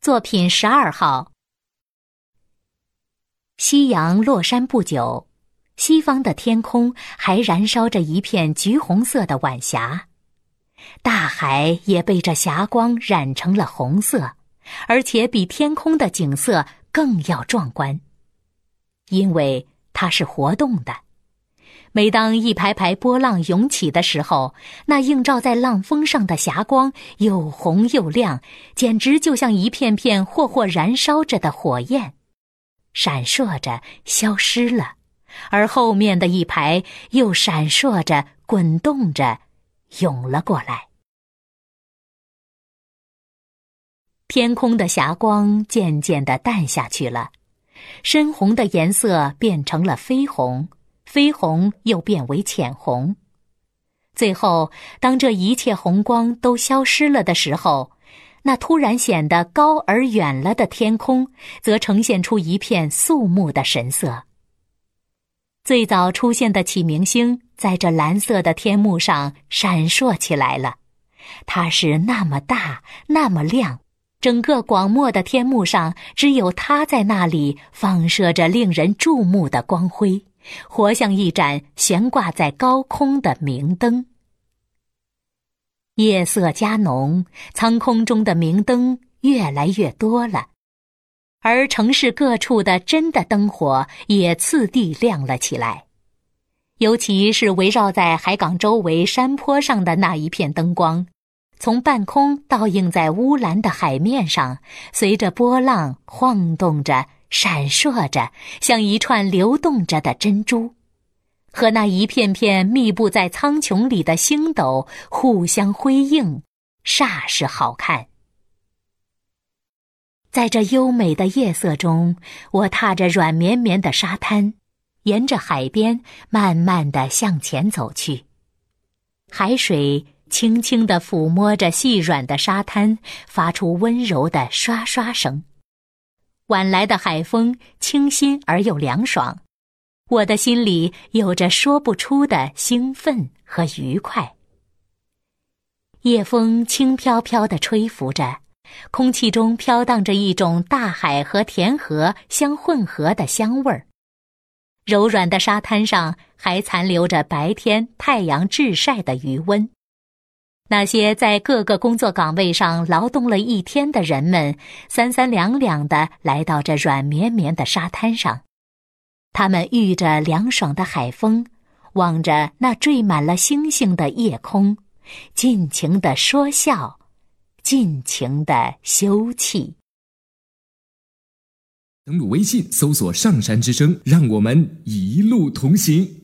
作品十二号。夕阳落山不久，西方的天空还燃烧着一片橘红色的晚霞，大海也被这霞光染成了红色，而且比天空的景色更要壮观，因为它是活动的。每当一排排波浪涌起的时候，那映照在浪峰上的霞光又红又亮，简直就像一片片霍霍燃烧着的火焰，闪烁着消失了，而后面的一排又闪烁着、滚动着，涌了过来。天空的霞光渐渐的淡下去了，深红的颜色变成了绯红。绯红又变为浅红，最后，当这一切红光都消失了的时候，那突然显得高而远了的天空，则呈现出一片肃穆的神色。最早出现的启明星，在这蓝色的天幕上闪烁起来了，它是那么大，那么亮，整个广漠的天幕上，只有它在那里放射着令人注目的光辉。活像一盏悬挂在高空的明灯。夜色加浓，苍空中的明灯越来越多了，而城市各处的真的灯火也次第亮了起来。尤其是围绕在海港周围山坡上的那一片灯光，从半空倒映在乌蓝的海面上，随着波浪晃动着。闪烁着，像一串流动着的珍珠，和那一片片密布在苍穹里的星斗互相辉映，煞是好看。在这优美的夜色中，我踏着软绵绵的沙滩，沿着海边慢慢的向前走去。海水轻轻的抚摸着细软的沙滩，发出温柔的刷刷声。晚来的海风清新而又凉爽，我的心里有着说不出的兴奋和愉快。夜风轻飘飘的吹拂着，空气中飘荡着一种大海和田河相混合的香味儿。柔软的沙滩上还残留着白天太阳炙晒的余温。那些在各个工作岗位上劳动了一天的人们，三三两两的来到这软绵绵的沙滩上，他们遇着凉爽的海风，望着那缀满了星星的夜空，尽情的说笑，尽情的休憩。登录微信，搜索“上山之声”，让我们一路同行。